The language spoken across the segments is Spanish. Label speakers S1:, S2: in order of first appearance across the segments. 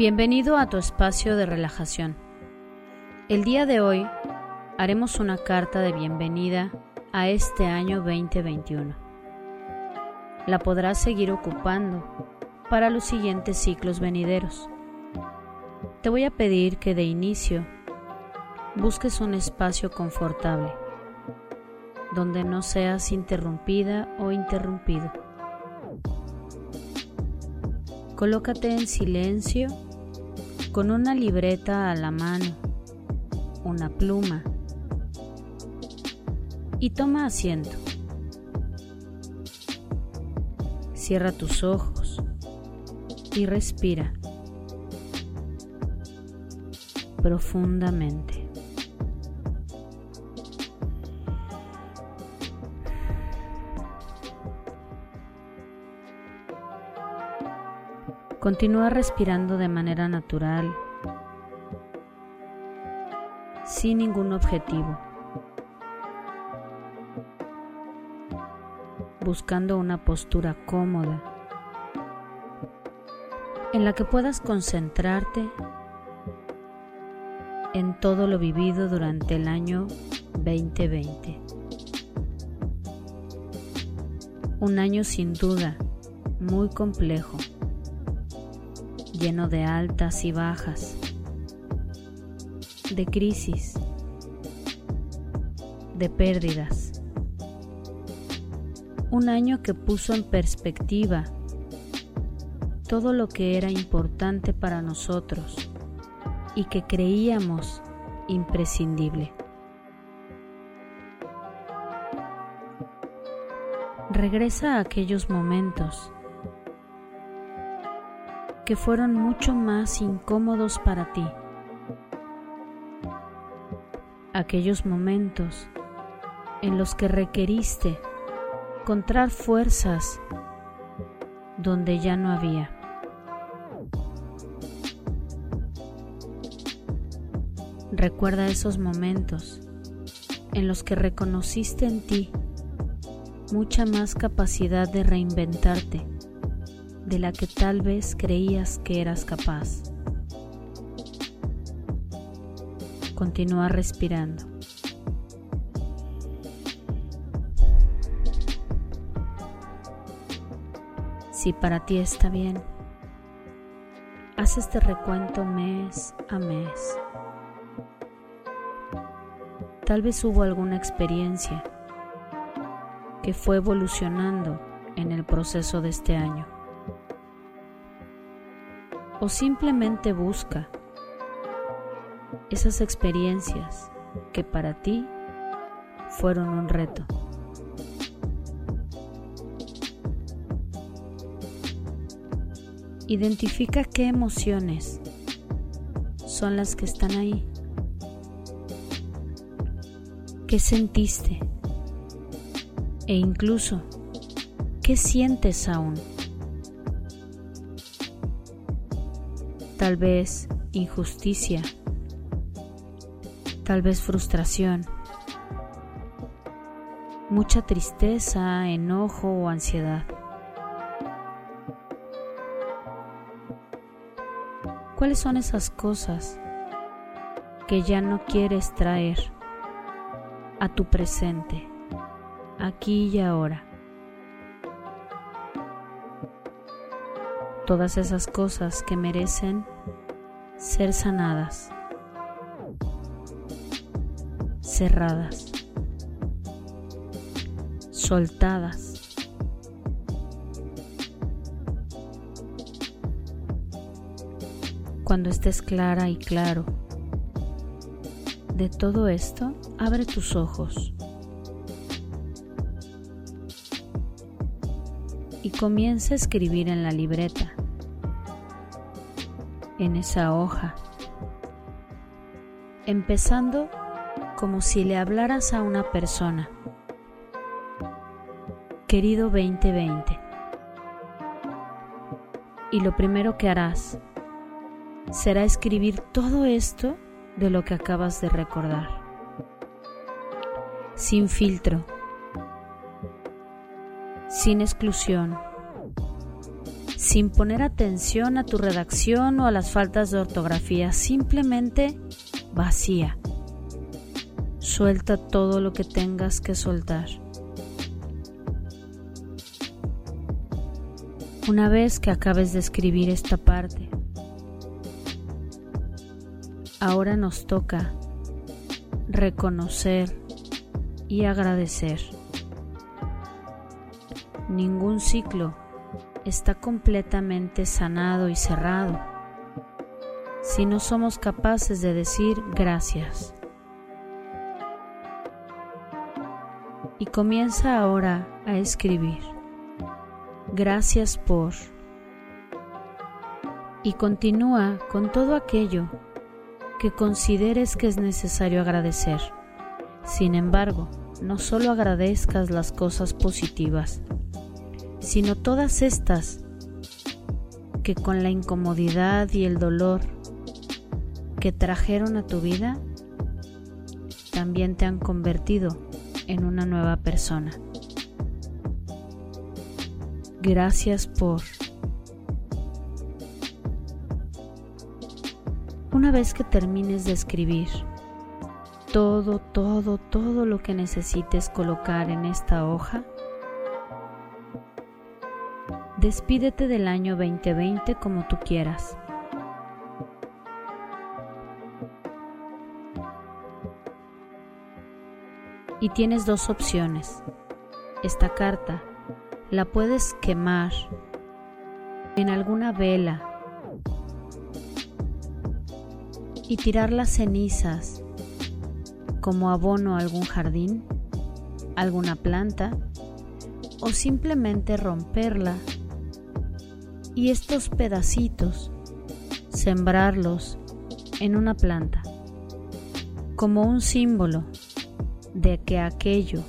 S1: Bienvenido a tu espacio de relajación. El día de hoy haremos una carta de bienvenida a este año 2021. La podrás seguir ocupando para los siguientes ciclos venideros. Te voy a pedir que de inicio busques un espacio confortable, donde no seas interrumpida o interrumpido. Colócate en silencio con una libreta a la mano, una pluma y toma asiento. Cierra tus ojos y respira profundamente. Continúa respirando de manera natural, sin ningún objetivo, buscando una postura cómoda en la que puedas concentrarte en todo lo vivido durante el año 2020. Un año sin duda muy complejo lleno de altas y bajas, de crisis, de pérdidas. Un año que puso en perspectiva todo lo que era importante para nosotros y que creíamos imprescindible. Regresa a aquellos momentos que fueron mucho más incómodos para ti. Aquellos momentos en los que requeriste encontrar fuerzas donde ya no había. Recuerda esos momentos en los que reconociste en ti mucha más capacidad de reinventarte de la que tal vez creías que eras capaz. Continúa respirando. Si para ti está bien, haz este recuento mes a mes. Tal vez hubo alguna experiencia que fue evolucionando en el proceso de este año o simplemente busca esas experiencias que para ti fueron un reto. Identifica qué emociones son las que están ahí. ¿Qué sentiste? E incluso, ¿qué sientes aún? Tal vez injusticia, tal vez frustración, mucha tristeza, enojo o ansiedad. ¿Cuáles son esas cosas que ya no quieres traer a tu presente, aquí y ahora? Todas esas cosas que merecen ser sanadas, cerradas, soltadas. Cuando estés clara y claro de todo esto, abre tus ojos y comienza a escribir en la libreta en esa hoja, empezando como si le hablaras a una persona. Querido 2020, y lo primero que harás será escribir todo esto de lo que acabas de recordar, sin filtro, sin exclusión, sin poner atención a tu redacción o a las faltas de ortografía, simplemente vacía. Suelta todo lo que tengas que soltar. Una vez que acabes de escribir esta parte, ahora nos toca reconocer y agradecer. Ningún ciclo está completamente sanado y cerrado si no somos capaces de decir gracias. Y comienza ahora a escribir. Gracias por... Y continúa con todo aquello que consideres que es necesario agradecer. Sin embargo, no solo agradezcas las cosas positivas, sino todas estas que con la incomodidad y el dolor que trajeron a tu vida, también te han convertido en una nueva persona. Gracias por... Una vez que termines de escribir todo, todo, todo lo que necesites colocar en esta hoja, Despídete del año 2020 como tú quieras. Y tienes dos opciones. Esta carta la puedes quemar en alguna vela y tirar las cenizas como abono a algún jardín, alguna planta o simplemente romperla y estos pedacitos sembrarlos en una planta como un símbolo de que aquello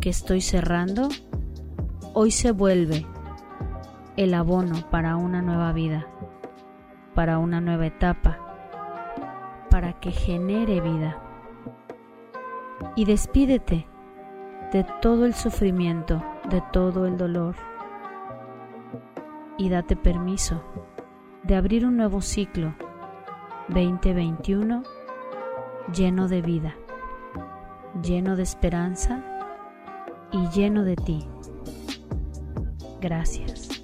S1: que estoy cerrando hoy se vuelve el abono para una nueva vida, para una nueva etapa, para que genere vida. Y despídete de todo el sufrimiento, de todo el dolor y date permiso de abrir un nuevo ciclo 2021 lleno de vida, lleno de esperanza y lleno de ti. Gracias.